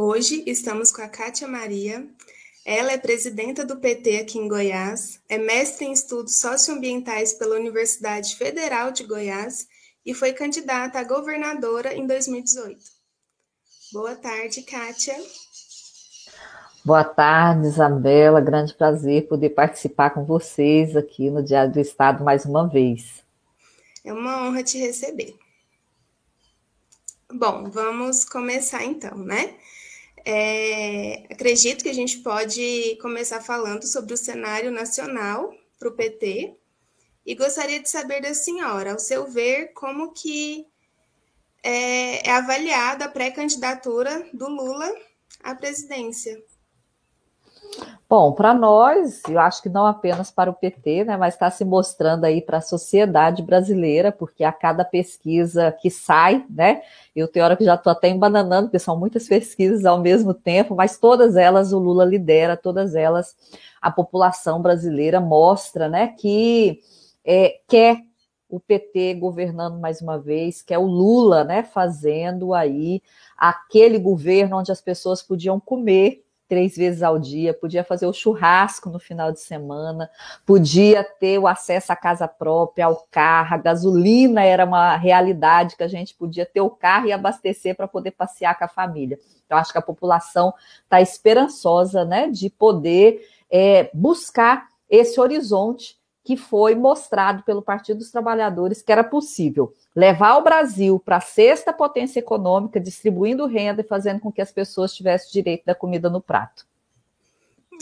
Hoje estamos com a Kátia Maria. Ela é presidenta do PT aqui em Goiás, é mestre em estudos socioambientais pela Universidade Federal de Goiás e foi candidata a governadora em 2018. Boa tarde, Kátia. Boa tarde, Isabela. Grande prazer poder participar com vocês aqui no Diário do Estado mais uma vez. É uma honra te receber. Bom, vamos começar então, né? É, acredito que a gente pode começar falando sobre o cenário nacional para o PT e gostaria de saber da senhora, ao seu ver, como que é, é avaliada a pré-candidatura do Lula à presidência. Bom, para nós, eu acho que não apenas para o PT, né, mas está se mostrando aí para a sociedade brasileira, porque a cada pesquisa que sai, né, eu tenho hora que já estou até embananando, porque são muitas pesquisas ao mesmo tempo, mas todas elas o Lula lidera, todas elas a população brasileira mostra, né, que é, quer o PT governando mais uma vez, quer o Lula, né, fazendo aí aquele governo onde as pessoas podiam comer três vezes ao dia, podia fazer o churrasco no final de semana, podia ter o acesso à casa própria, ao carro, a gasolina era uma realidade que a gente podia ter o carro e abastecer para poder passear com a família. Então, acho que a população está esperançosa né, de poder é, buscar esse horizonte que foi mostrado pelo Partido dos Trabalhadores que era possível levar o Brasil para a sexta potência econômica, distribuindo renda e fazendo com que as pessoas tivessem direito da comida no prato.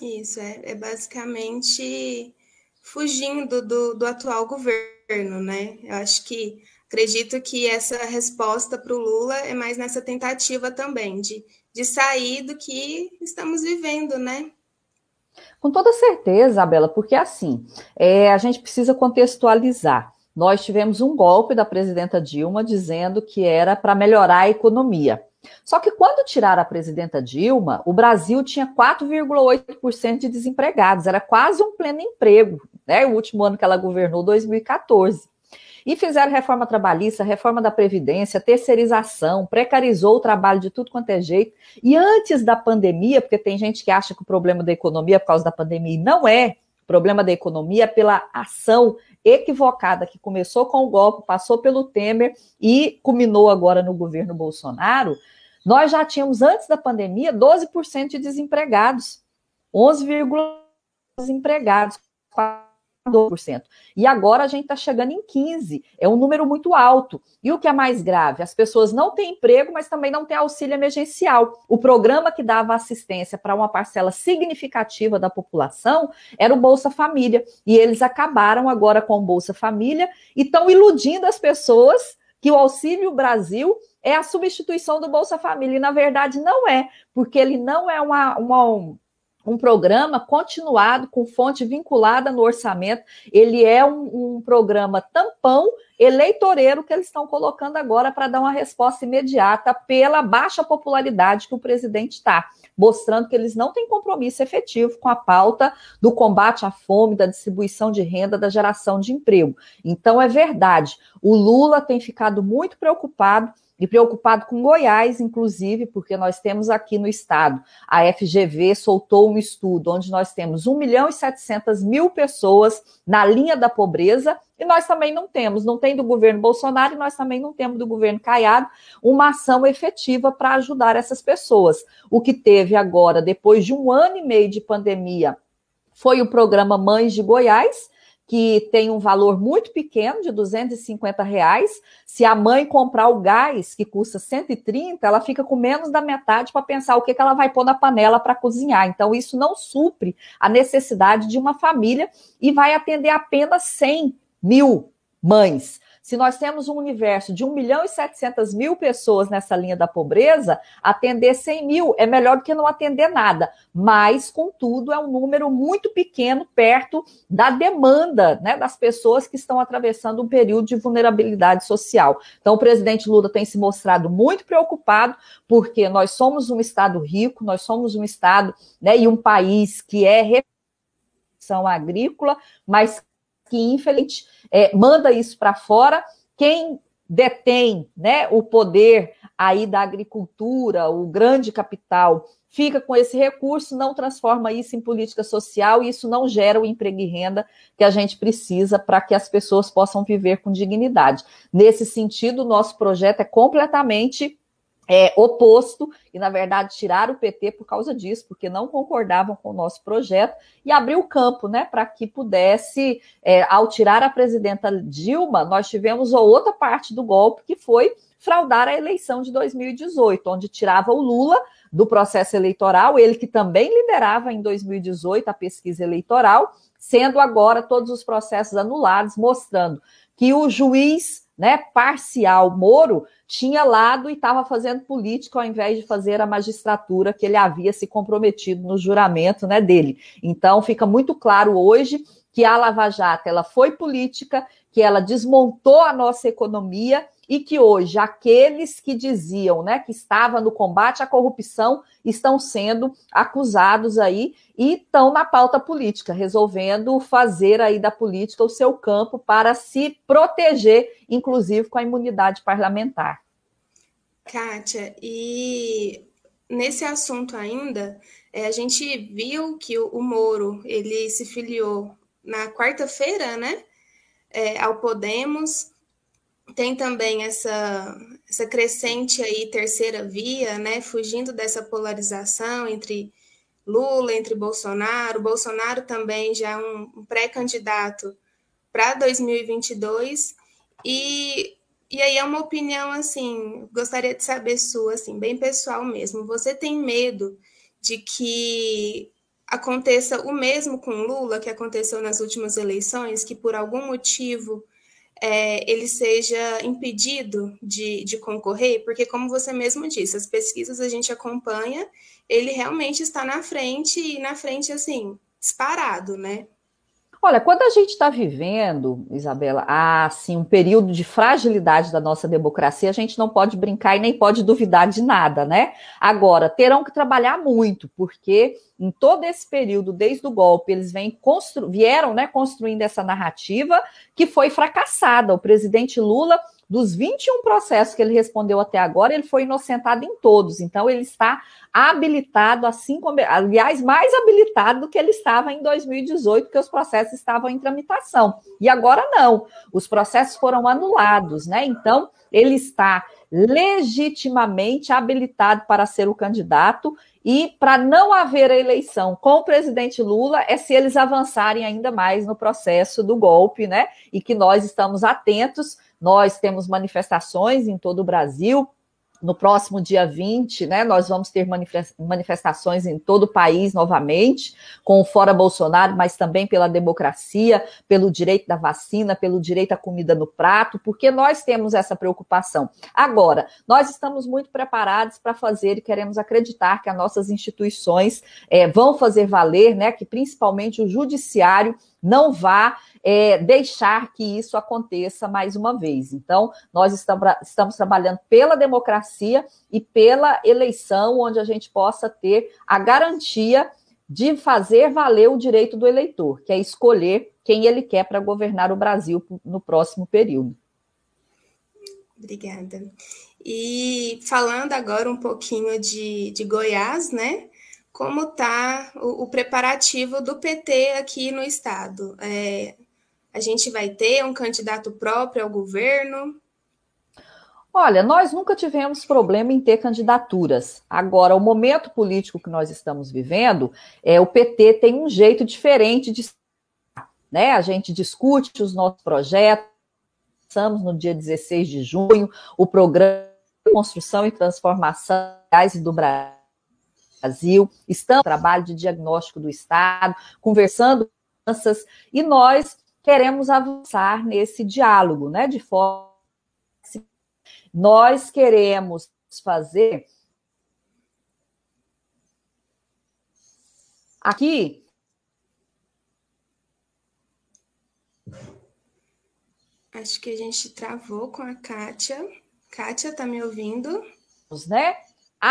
Isso, é, é basicamente fugindo do, do atual governo, né? Eu acho que acredito que essa resposta para o Lula é mais nessa tentativa também de, de sair do que estamos vivendo, né? Com toda certeza, Isabela, porque assim, é, a gente precisa contextualizar nós tivemos um golpe da presidenta Dilma dizendo que era para melhorar a economia. Só que quando tiraram a presidenta Dilma, o Brasil tinha 4,8% de desempregados, era quase um pleno emprego, né? O último ano que ela governou, 2014. E fizeram reforma trabalhista, reforma da Previdência, terceirização, precarizou o trabalho de tudo quanto é jeito. E antes da pandemia, porque tem gente que acha que o problema da economia é por causa da pandemia, e não é. O problema da economia é pela ação equivocada que começou com o golpe, passou pelo Temer e culminou agora no governo Bolsonaro, nós já tínhamos antes da pandemia 12% de desempregados, 11,5% desempregados, 12%. E agora a gente está chegando em 15%. É um número muito alto. E o que é mais grave? As pessoas não têm emprego, mas também não têm auxílio emergencial. O programa que dava assistência para uma parcela significativa da população era o Bolsa Família. E eles acabaram agora com o Bolsa Família e estão iludindo as pessoas que o Auxílio Brasil é a substituição do Bolsa Família. E, na verdade, não é, porque ele não é uma, uma um programa continuado com fonte vinculada no orçamento. Ele é um, um programa tampão eleitoreiro que eles estão colocando agora para dar uma resposta imediata pela baixa popularidade que o presidente está, mostrando que eles não têm compromisso efetivo com a pauta do combate à fome, da distribuição de renda, da geração de emprego. Então é verdade, o Lula tem ficado muito preocupado e preocupado com Goiás, inclusive, porque nós temos aqui no estado, a FGV soltou um estudo onde nós temos 1 milhão e 700 mil pessoas na linha da pobreza, e nós também não temos, não tem do governo Bolsonaro e nós também não temos do governo Caiado uma ação efetiva para ajudar essas pessoas. O que teve agora, depois de um ano e meio de pandemia, foi o programa Mães de Goiás, que tem um valor muito pequeno, de 250 reais. Se a mãe comprar o gás, que custa 130, ela fica com menos da metade para pensar o que, que ela vai pôr na panela para cozinhar. Então, isso não supre a necessidade de uma família e vai atender apenas 100 mil mães. Se nós temos um universo de 1 milhão e 700 mil pessoas nessa linha da pobreza, atender 100 mil é melhor do que não atender nada. Mas, contudo, é um número muito pequeno perto da demanda né, das pessoas que estão atravessando um período de vulnerabilidade social. Então, o presidente Lula tem se mostrado muito preocupado, porque nós somos um Estado rico, nós somos um Estado né, e um país que é agrícola, mas que infelizmente é, manda isso para fora. Quem detém né, o poder aí da agricultura, o grande capital, fica com esse recurso, não transforma isso em política social e isso não gera o emprego e renda que a gente precisa para que as pessoas possam viver com dignidade. Nesse sentido, o nosso projeto é completamente é, oposto, e na verdade tiraram o PT por causa disso, porque não concordavam com o nosso projeto, e abriu o campo né, para que pudesse, é, ao tirar a presidenta Dilma, nós tivemos outra parte do golpe, que foi fraudar a eleição de 2018, onde tirava o Lula do processo eleitoral, ele que também liderava em 2018 a pesquisa eleitoral, sendo agora todos os processos anulados, mostrando que o juiz né, parcial Moro tinha lado e estava fazendo política ao invés de fazer a magistratura que ele havia se comprometido no juramento né, dele. Então fica muito claro hoje que a Lava Jato ela foi política, que ela desmontou a nossa economia e que hoje aqueles que diziam, né, que estava no combate à corrupção estão sendo acusados aí e estão na pauta política, resolvendo fazer aí da política o seu campo para se proteger, inclusive com a imunidade parlamentar. Kátia, e nesse assunto ainda, é, a gente viu que o, Moro ele se filiou na quarta-feira, né, é, ao Podemos. Tem também essa, essa crescente aí terceira via, né, fugindo dessa polarização entre Lula, entre Bolsonaro, Bolsonaro também já é um, pré-candidato para 2022 e e aí é uma opinião assim, gostaria de saber sua, assim, bem pessoal mesmo. Você tem medo de que aconteça o mesmo com Lula que aconteceu nas últimas eleições, que por algum motivo é, ele seja impedido de, de concorrer, porque, como você mesmo disse, as pesquisas a gente acompanha, ele realmente está na frente e na frente, assim, disparado, né? Olha, quando a gente está vivendo, Isabela, assim, um período de fragilidade da nossa democracia, a gente não pode brincar e nem pode duvidar de nada, né? Agora, terão que trabalhar muito, porque em todo esse período, desde o golpe, eles vêm vieram né, construindo essa narrativa que foi fracassada. O presidente Lula dos 21 processos que ele respondeu até agora, ele foi inocentado em todos. Então, ele está habilitado, assim como, aliás, mais habilitado do que ele estava em 2018, que os processos estavam em tramitação. E agora não. Os processos foram anulados, né? Então, ele está legitimamente habilitado para ser o candidato e para não haver a eleição com o presidente Lula é se eles avançarem ainda mais no processo do golpe, né? E que nós estamos atentos nós temos manifestações em todo o Brasil. No próximo dia 20, né, nós vamos ter manifestações em todo o país novamente, com o Fora Bolsonaro, mas também pela democracia, pelo direito da vacina, pelo direito à comida no prato, porque nós temos essa preocupação. Agora, nós estamos muito preparados para fazer e queremos acreditar que as nossas instituições é, vão fazer valer, né, que principalmente o judiciário não vá é, deixar que isso aconteça mais uma vez. Então, nós estamos, estamos trabalhando pela democracia e pela eleição, onde a gente possa ter a garantia de fazer valer o direito do eleitor, que é escolher quem ele quer para governar o Brasil no próximo período. Obrigada. E falando agora um pouquinho de, de Goiás, né? Como está o, o, preparativo do PT aqui no estado. É, a gente vai ter um candidato próprio ao governo? Olha, nós nunca tivemos problema em ter candidaturas. Agora, o momento político que nós estamos vivendo, é o PT tem um jeito diferente de né? A gente discute os nossos projetos. Estamos no dia 16 de junho, o programa de construção e transformação do Brasil Brasil, estamos no trabalho de diagnóstico do Estado, conversando com crianças, e nós queremos avançar nesse diálogo, né? De forma. Nós queremos fazer. Aqui. Acho que a gente travou com a Kátia. Kátia, tá me ouvindo? Né?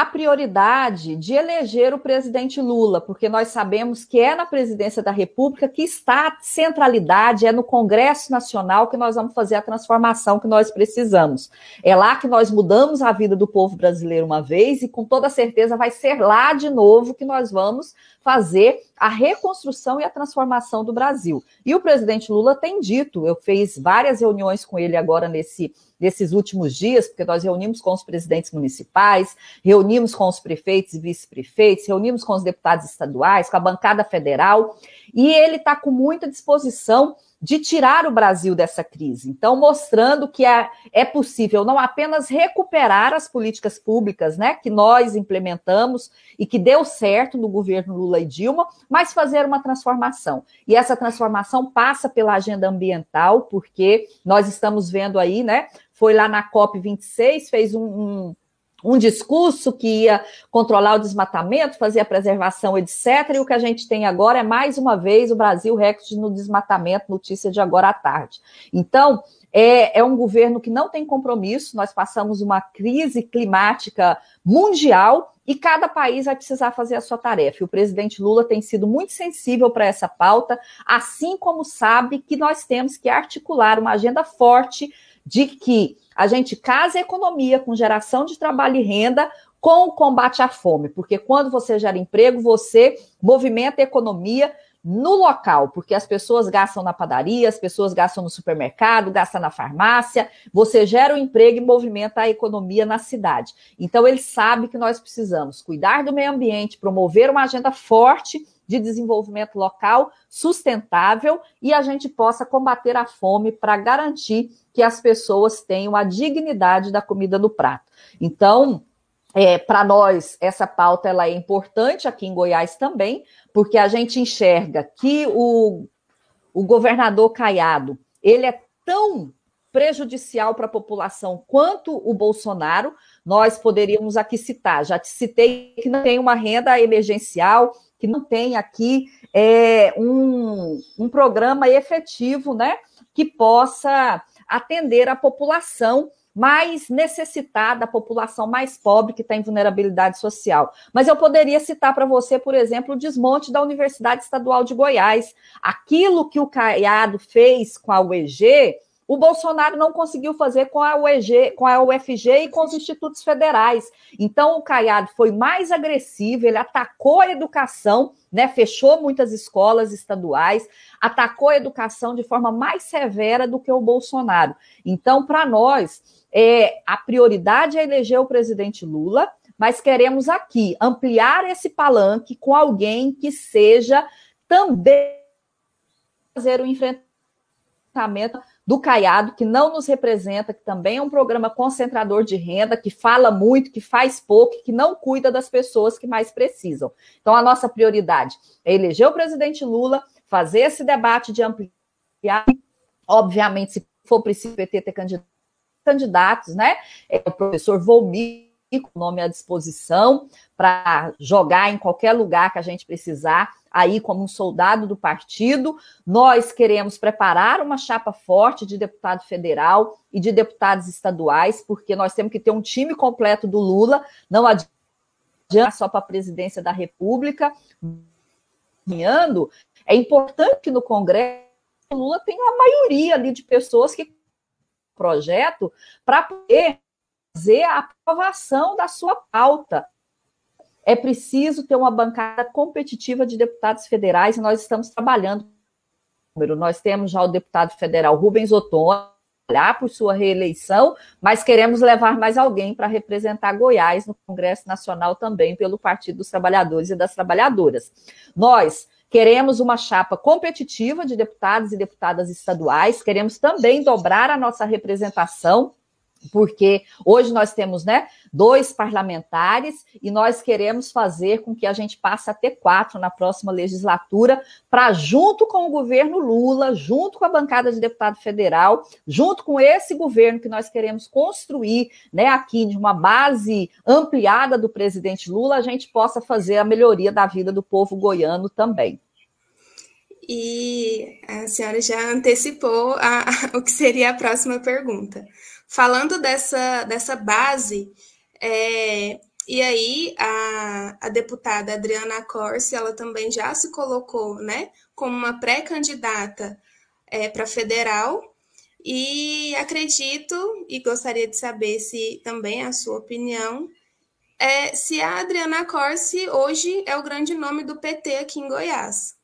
A prioridade de eleger o presidente Lula, porque nós sabemos que é na presidência da República que está a centralidade, é no Congresso Nacional que nós vamos fazer a transformação que nós precisamos. É lá que nós mudamos a vida do povo brasileiro uma vez e com toda certeza vai ser lá de novo que nós vamos fazer a reconstrução e a transformação do Brasil. E o presidente Lula tem dito, eu fiz várias reuniões com ele agora nesse nesses últimos dias, porque nós reunimos com os presidentes municipais, reunimos com os prefeitos e vice-prefeitos, reunimos com os deputados estaduais, com a bancada federal, e ele está com muita disposição de tirar o Brasil dessa crise. Então, mostrando que é, é possível não apenas recuperar as políticas públicas né, que nós implementamos e que deu certo no governo Lula e Dilma, mas fazer uma transformação. E essa transformação passa pela agenda ambiental, porque nós estamos vendo aí, né? Foi lá na COP26, fez um, um um discurso que ia controlar o desmatamento, fazer a preservação, etc. E o que a gente tem agora é, mais uma vez, o Brasil recorde no desmatamento, notícia de agora à tarde. Então, é, é, um governo que não tem compromisso, nós passamos uma crise climática mundial e cada país vai precisar fazer a sua tarefa. E o presidente Lula tem sido muito sensível para essa pauta, assim como sabe que nós temos que articular uma agenda forte de que a gente casa a economia com geração de trabalho e renda com o combate à fome, porque quando você gera emprego, você movimenta a economia no local, porque as pessoas gastam na padaria, as pessoas gastam no supermercado, gastam na farmácia, você gera o um emprego e movimenta a economia na cidade. Então ele sabe que nós precisamos cuidar do meio ambiente, promover uma agenda forte de desenvolvimento local sustentável e a gente possa combater a fome para garantir que as pessoas tenham a dignidade da comida no prato. Então, é, para nós, essa pauta ela é importante aqui em Goiás também, porque a gente enxerga que o, o governador Caiado ele é tão prejudicial para a população quanto o Bolsonaro. Nós poderíamos aqui citar, já te citei que não tem uma renda emergencial, que não tem aqui é, um, um programa efetivo, né, que possa atender a população mais necessitada, a população mais pobre que está em vulnerabilidade social. Mas eu poderia citar para você, por exemplo, o desmonte da Universidade Estadual de Goiás. Aquilo que o Caiado fez com a UEG o Bolsonaro não conseguiu fazer com a UEG, com a UFG e com os institutos federais. Então o Caiado foi mais agressivo, ele atacou a educação, né? Fechou muitas escolas estaduais, atacou a educação de forma mais severa do que o Bolsonaro. Então, para nós, é, a prioridade é eleger o presidente Lula, mas queremos aqui ampliar esse palanque com alguém que seja também fazer o enfrentamento do Caiado, que não nos representa, que também é um programa concentrador de renda, que fala muito, que faz pouco, que não cuida das pessoas que mais precisam. Então, a nossa prioridade é eleger o presidente Lula, fazer esse debate de ampliar, obviamente, se for preciso o PT ter candidatos, né? É o professor Volmir, com o nome à disposição, para jogar em qualquer lugar que a gente precisar aí como um soldado do partido. Nós queremos preparar uma chapa forte de deputado federal e de deputados estaduais, porque nós temos que ter um time completo do Lula, não adianta só para a presidência da República. É importante que no Congresso o Lula tenha a maioria ali de pessoas que projeto para poder fazer a aprovação da sua pauta é preciso ter uma bancada competitiva de deputados federais e nós estamos trabalhando. Nós temos já o deputado federal Rubens Ottoni, por sua reeleição, mas queremos levar mais alguém para representar Goiás no Congresso Nacional também pelo Partido dos Trabalhadores e das Trabalhadoras. Nós queremos uma chapa competitiva de deputados e deputadas estaduais, queremos também dobrar a nossa representação porque hoje nós temos né, dois parlamentares e nós queremos fazer com que a gente passe a ter quatro na próxima legislatura, para, junto com o governo Lula, junto com a bancada de deputado federal, junto com esse governo que nós queremos construir né, aqui de uma base ampliada do presidente Lula, a gente possa fazer a melhoria da vida do povo goiano também. E a senhora já antecipou a, a, o que seria a próxima pergunta. Falando dessa, dessa base, é, E aí a, a deputada Adriana Corsi, ela também já se colocou, né, como uma pré-candidata é, para federal. E acredito e gostaria de saber se também a sua opinião é se a Adriana Corsi hoje é o grande nome do PT aqui em Goiás.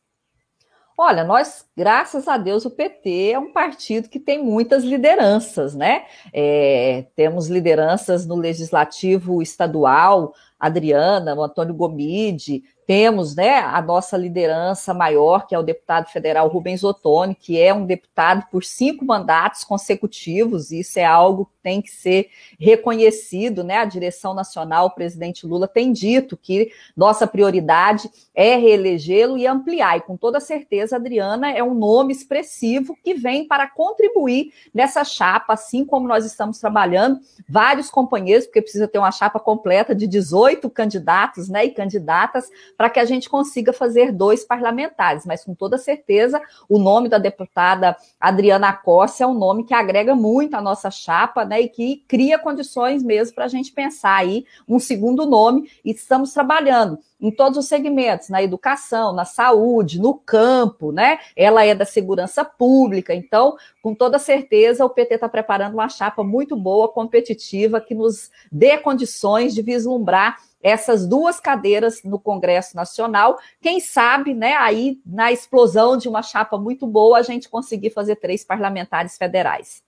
Olha, nós, graças a Deus, o PT é um partido que tem muitas lideranças, né? É, temos lideranças no legislativo estadual, Adriana, o Antônio Gomide, temos né, a nossa liderança maior, que é o deputado federal Rubens Ottoni, que é um deputado por cinco mandatos consecutivos, e isso é algo que tem que ser reconhecido, né? A direção nacional, o presidente Lula tem dito que nossa prioridade é reelegê-lo e ampliar, e com toda certeza, Adriana é um nome expressivo que vem para contribuir nessa chapa, assim como nós estamos trabalhando, vários companheiros, porque precisa ter uma chapa completa de 18 candidatos né, e candidatas para que a gente consiga fazer dois parlamentares, mas com toda certeza o nome da deputada Adriana Costa é um nome que agrega muito à nossa chapa, né, e que cria condições mesmo para a gente pensar aí um segundo nome, e estamos trabalhando em todos os segmentos, na educação, na saúde, no campo, né? Ela é da segurança pública, então, com toda certeza, o PT está preparando uma chapa muito boa, competitiva, que nos dê condições de vislumbrar essas duas cadeiras no Congresso Nacional. Quem sabe, né, aí na explosão de uma chapa muito boa, a gente conseguir fazer três parlamentares federais.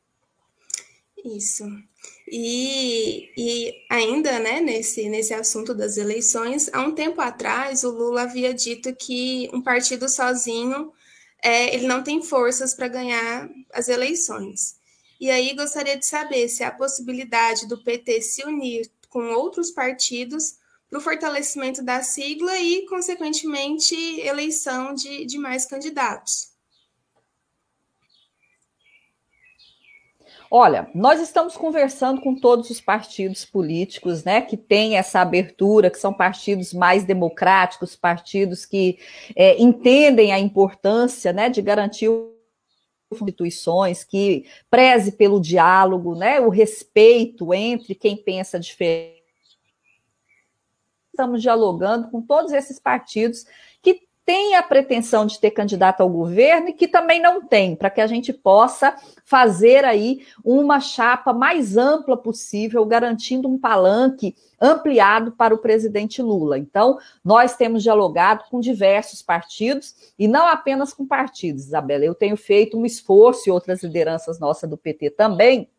Isso. E, e ainda, né, nesse, nesse assunto das eleições, há um tempo atrás o Lula havia dito que um partido sozinho é, ele não tem forças para ganhar as eleições. E aí gostaria de saber se há a possibilidade do PT se unir com outros partidos para o fortalecimento da sigla e, consequentemente, eleição de, de mais candidatos. Olha, nós estamos conversando com todos os partidos políticos, né, que têm essa abertura, que são partidos mais democráticos, partidos que é, entendem a importância, né, de garantir instituições que preze pelo diálogo, né, o respeito entre quem pensa diferente. Estamos dialogando com todos esses partidos têm a pretensão de ter candidato ao governo e que também não tem, para que a gente possa fazer aí uma chapa mais ampla possível, garantindo um palanque ampliado para o presidente Lula. Então, nós temos dialogado com diversos partidos e não apenas com partidos, Isabela. Eu tenho feito um esforço e outras lideranças nossas do PT também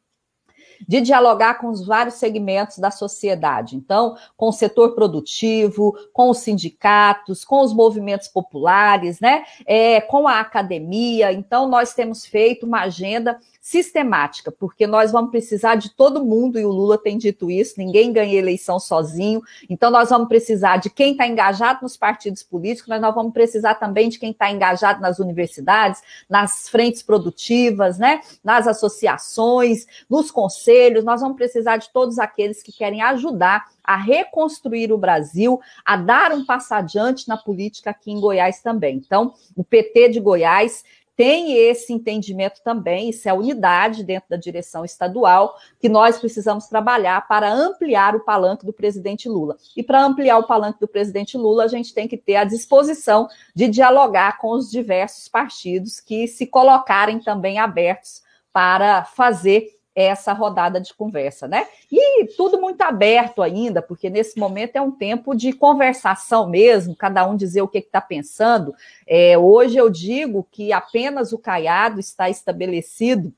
de dialogar com os vários segmentos da sociedade. Então, com o setor produtivo, com os sindicatos, com os movimentos populares, né? É, com a academia. Então, nós temos feito uma agenda sistemática, porque nós vamos precisar de todo mundo, e o Lula tem dito isso, ninguém ganha eleição sozinho, então nós vamos precisar de quem está engajado nos partidos políticos, mas nós vamos precisar também de quem está engajado nas universidades, nas frentes produtivas, né, nas associações, nos conselhos, nós vamos precisar de todos aqueles que querem ajudar a reconstruir o Brasil, a dar um passo adiante na política aqui em Goiás também. Então, o PT de Goiás tem esse entendimento também, isso é a unidade dentro da direção estadual, que nós precisamos trabalhar para ampliar o palanque do presidente Lula. E para ampliar o palanque do presidente Lula, a gente tem que ter a disposição de dialogar com os diversos partidos que se colocarem também abertos para fazer essa rodada de conversa, né? E tudo muito aberto ainda, porque nesse momento é um tempo de conversação mesmo, cada um dizer o que está pensando. É, hoje eu digo que apenas o Caiado está estabelecido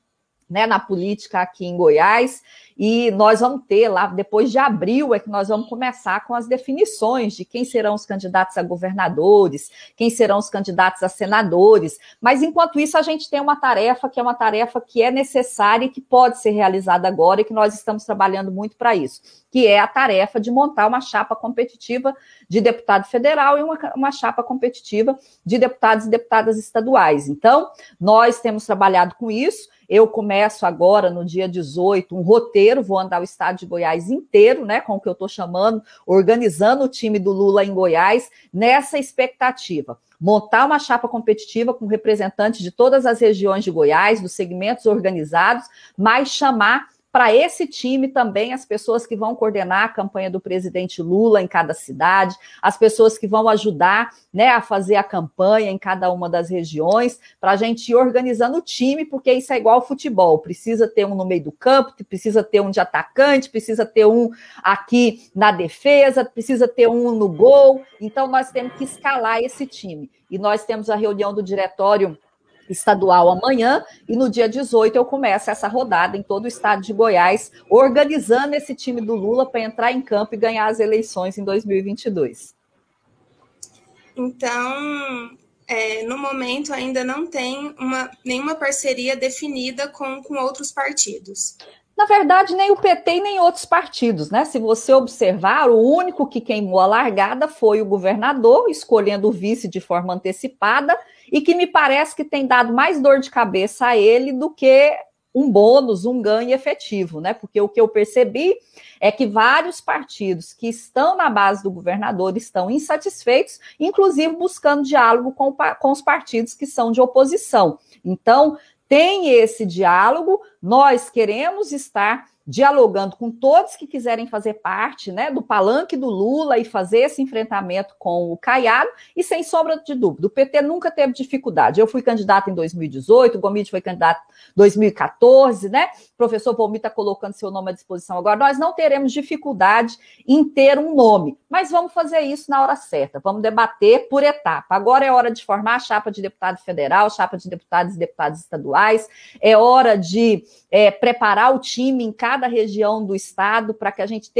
né, na política aqui em Goiás, e nós vamos ter lá, depois de abril, é que nós vamos começar com as definições de quem serão os candidatos a governadores, quem serão os candidatos a senadores. Mas enquanto isso, a gente tem uma tarefa que é uma tarefa que é necessária e que pode ser realizada agora e que nós estamos trabalhando muito para isso, que é a tarefa de montar uma chapa competitiva de deputado federal e uma, uma chapa competitiva de deputados e deputadas estaduais. Então, nós temos trabalhado com isso. Eu começo agora, no dia 18, um roteiro, vou andar o estado de Goiás inteiro, né, com o que eu estou chamando, organizando o time do Lula em Goiás, nessa expectativa. Montar uma chapa competitiva com representantes de todas as regiões de Goiás, dos segmentos organizados, mas chamar para esse time também as pessoas que vão coordenar a campanha do presidente Lula em cada cidade, as pessoas que vão ajudar né, a fazer a campanha em cada uma das regiões, para a gente ir organizando o time, porque isso é igual ao futebol: precisa ter um no meio do campo, precisa ter um de atacante, precisa ter um aqui na defesa, precisa ter um no gol. Então, nós temos que escalar esse time. E nós temos a reunião do diretório estadual amanhã e no dia 18 eu começo essa rodada em todo o estado de Goiás, organizando esse time do Lula para entrar em campo e ganhar as eleições em 2022. Então, é, no momento ainda não tem uma, nenhuma parceria definida com, com outros partidos. Na verdade, nem o PT nem outros partidos, né? Se você observar, o único que queimou a largada foi o governador, escolhendo o vice de forma antecipada, e que me parece que tem dado mais dor de cabeça a ele do que um bônus, um ganho efetivo, né? Porque o que eu percebi é que vários partidos que estão na base do governador estão insatisfeitos, inclusive buscando diálogo com, com os partidos que são de oposição. Então, tem esse diálogo, nós queremos estar dialogando com todos que quiserem fazer parte né, do palanque do Lula e fazer esse enfrentamento com o Caiado, e sem sombra de dúvida, o PT nunca teve dificuldade. Eu fui candidato em 2018, o Gomide foi candidato em 2014, né? O professor Volmi está colocando seu nome à disposição agora. Nós não teremos dificuldade em ter um nome, mas vamos fazer isso na hora certa, vamos debater por etapa. Agora é hora de formar a chapa de deputado federal, chapa de deputados e deputadas estaduais, é hora de é, preparar o time em cada região do estado para que a gente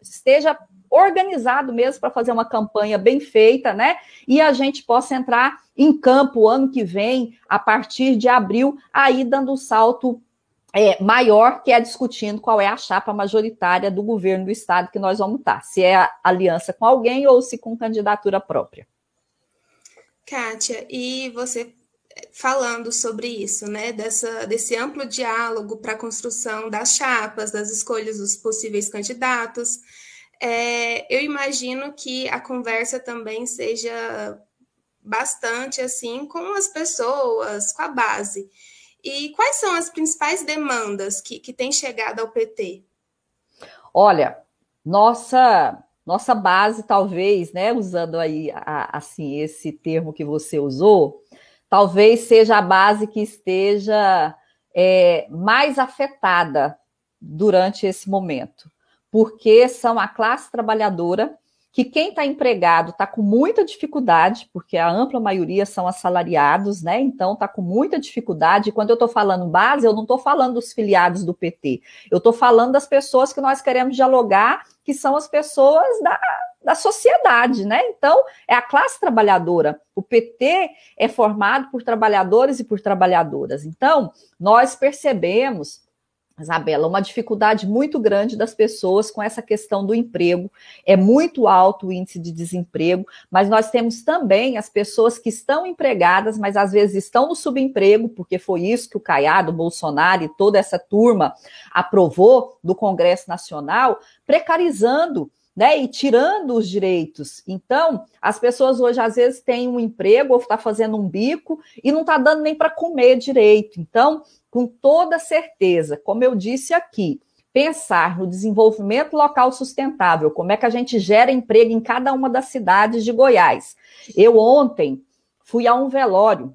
esteja organizado mesmo para fazer uma campanha bem feita, né? E a gente possa entrar em campo ano que vem, a partir de abril, aí dando um salto é, maior, que é discutindo qual é a chapa majoritária do governo do estado que nós vamos estar, se é aliança com alguém ou se com candidatura própria. Kátia, e você falando sobre isso, né? Dessa, desse amplo diálogo para a construção das chapas, das escolhas dos possíveis candidatos. É, eu imagino que a conversa também seja bastante assim com as pessoas, com a base. E quais são as principais demandas que, que têm chegado ao PT? Olha, nossa nossa base, talvez, né, usando aí a, assim esse termo que você usou, talvez seja a base que esteja é, mais afetada durante esse momento, porque são a classe trabalhadora que quem está empregado está com muita dificuldade, porque a ampla maioria são assalariados, né? Então está com muita dificuldade. Quando eu estou falando base, eu não estou falando dos filiados do PT, eu estou falando das pessoas que nós queremos dialogar, que são as pessoas da, da sociedade, né? Então, é a classe trabalhadora. O PT é formado por trabalhadores e por trabalhadoras. Então, nós percebemos Isabela, uma dificuldade muito grande das pessoas com essa questão do emprego. É muito alto o índice de desemprego, mas nós temos também as pessoas que estão empregadas, mas às vezes estão no subemprego, porque foi isso que o Caiado, o Bolsonaro e toda essa turma aprovou do Congresso Nacional, precarizando né, e tirando os direitos. Então, as pessoas hoje às vezes têm um emprego ou está fazendo um bico e não está dando nem para comer direito. Então, com toda certeza, como eu disse aqui, pensar no desenvolvimento local sustentável, como é que a gente gera emprego em cada uma das cidades de Goiás. Eu ontem fui a um velório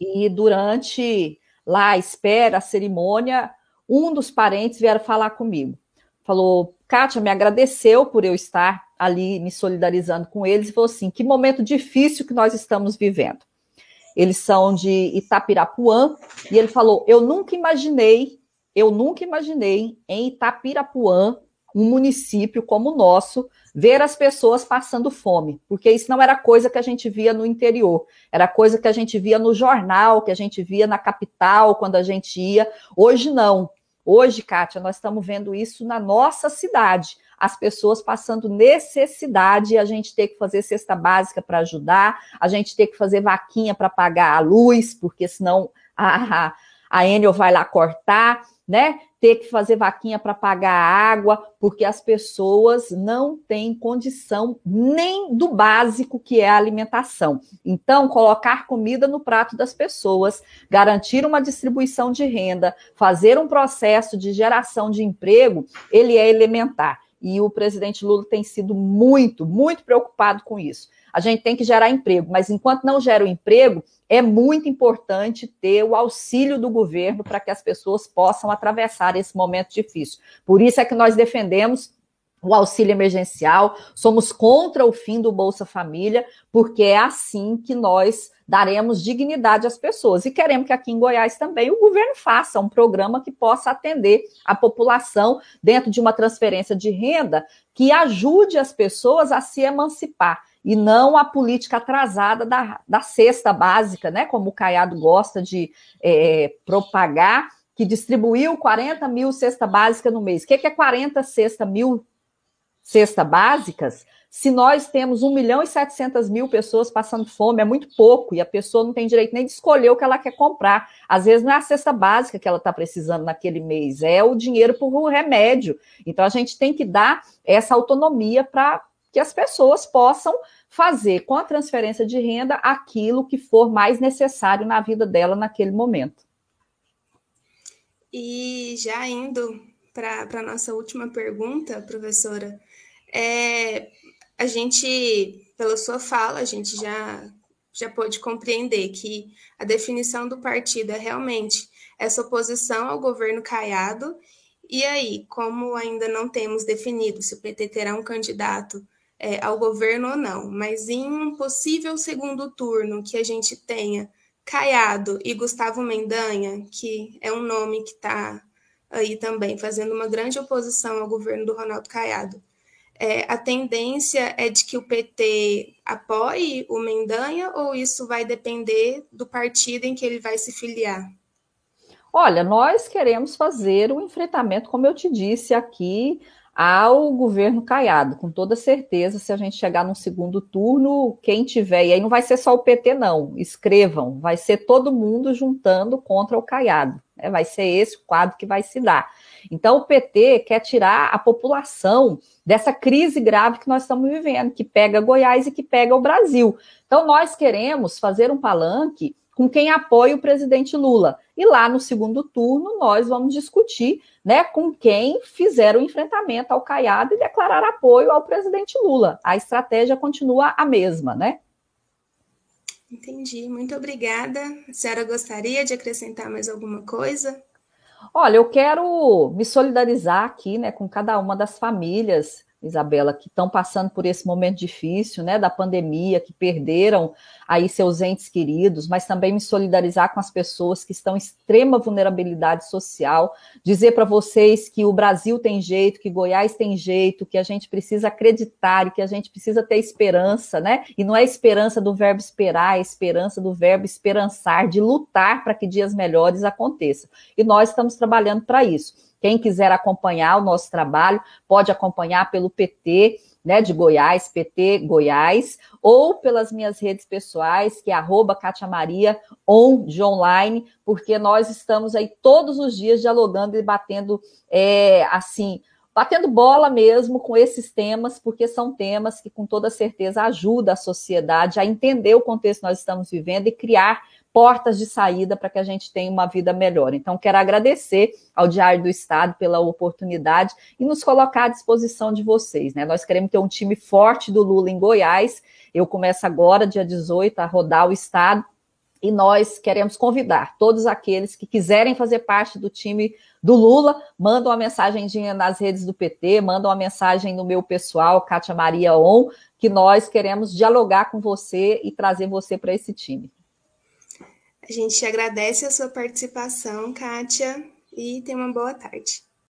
e durante lá a espera, a cerimônia, um dos parentes vieram falar comigo. Falou, Kátia me agradeceu por eu estar ali me solidarizando com eles e falou assim: que momento difícil que nós estamos vivendo. Eles são de Itapirapuã e ele falou: eu nunca imaginei, eu nunca imaginei em Itapirapuã, um município como o nosso, ver as pessoas passando fome, porque isso não era coisa que a gente via no interior, era coisa que a gente via no jornal, que a gente via na capital quando a gente ia. Hoje não. Hoje, Kátia, nós estamos vendo isso na nossa cidade. As pessoas passando necessidade, a gente ter que fazer cesta básica para ajudar, a gente ter que fazer vaquinha para pagar a luz, porque senão a, a, a Enel vai lá cortar, né? ter que fazer vaquinha para pagar água, porque as pessoas não têm condição nem do básico que é a alimentação. Então, colocar comida no prato das pessoas, garantir uma distribuição de renda, fazer um processo de geração de emprego, ele é elementar. E o presidente Lula tem sido muito, muito preocupado com isso. A gente tem que gerar emprego, mas enquanto não gera o emprego, é muito importante ter o auxílio do governo para que as pessoas possam atravessar esse momento difícil. Por isso é que nós defendemos o auxílio emergencial, somos contra o fim do Bolsa Família, porque é assim que nós daremos dignidade às pessoas. E queremos que aqui em Goiás também o governo faça um programa que possa atender a população dentro de uma transferência de renda que ajude as pessoas a se emancipar e não a política atrasada da, da cesta básica, né? Como o Caiado gosta de é, propagar, que distribuiu 40 mil cesta básica no mês. O que é 40 cesta mil cesta básicas? Se nós temos 1 milhão e 700 mil pessoas passando fome, é muito pouco, e a pessoa não tem direito nem de escolher o que ela quer comprar. Às vezes não é a cesta básica que ela está precisando naquele mês, é o dinheiro para o remédio. Então a gente tem que dar essa autonomia para que as pessoas possam fazer com a transferência de renda aquilo que for mais necessário na vida dela naquele momento. E já indo para a nossa última pergunta, professora, é, a gente, pela sua fala, a gente já, já pôde compreender que a definição do partido é realmente essa oposição ao governo Caiado. E aí, como ainda não temos definido se o PT terá um candidato é, ao governo ou não, mas em um possível segundo turno que a gente tenha Caiado e Gustavo Mendanha, que é um nome que está aí também fazendo uma grande oposição ao governo do Ronaldo Caiado. É, a tendência é de que o PT apoie o Mendanha ou isso vai depender do partido em que ele vai se filiar? Olha, nós queremos fazer o enfrentamento, como eu te disse aqui, ao governo Caiado, com toda certeza, se a gente chegar num segundo turno, quem tiver, e aí não vai ser só o PT, não, escrevam, vai ser todo mundo juntando contra o Caiado, né? vai ser esse o quadro que vai se dar. Então, o PT quer tirar a população dessa crise grave que nós estamos vivendo, que pega Goiás e que pega o Brasil. Então, nós queremos fazer um palanque com quem apoia o presidente Lula. E lá no segundo turno, nós vamos discutir né, com quem fizer o enfrentamento ao Caiado e declarar apoio ao presidente Lula. A estratégia continua a mesma, né? Entendi, muito obrigada. A senhora gostaria de acrescentar mais alguma coisa? Olha, eu quero me solidarizar aqui né, com cada uma das famílias Isabela, que estão passando por esse momento difícil, né, da pandemia, que perderam aí seus entes queridos, mas também me solidarizar com as pessoas que estão em extrema vulnerabilidade social, dizer para vocês que o Brasil tem jeito, que Goiás tem jeito, que a gente precisa acreditar e que a gente precisa ter esperança, né? E não é esperança do verbo esperar, é esperança do verbo esperançar, de lutar para que dias melhores aconteçam. E nós estamos trabalhando para isso. Quem quiser acompanhar o nosso trabalho, pode acompanhar pelo PT, né, de Goiás, PT Goiás, ou pelas minhas redes pessoais, que é arroba Katia Maria, on, de online, porque nós estamos aí todos os dias dialogando e batendo, é, assim, batendo bola mesmo com esses temas, porque são temas que, com toda certeza, ajudam a sociedade a entender o contexto que nós estamos vivendo e criar portas de saída para que a gente tenha uma vida melhor. Então, quero agradecer ao Diário do Estado pela oportunidade e nos colocar à disposição de vocês. Né? Nós queremos ter um time forte do Lula em Goiás. Eu começo agora, dia 18, a rodar o Estado. E nós queremos convidar todos aqueles que quiserem fazer parte do time do Lula, mandam uma mensagem nas redes do PT, mandam uma mensagem no meu pessoal, Kátia Maria On, que nós queremos dialogar com você e trazer você para esse time. A gente agradece a sua participação, Kátia, e tenha uma boa tarde.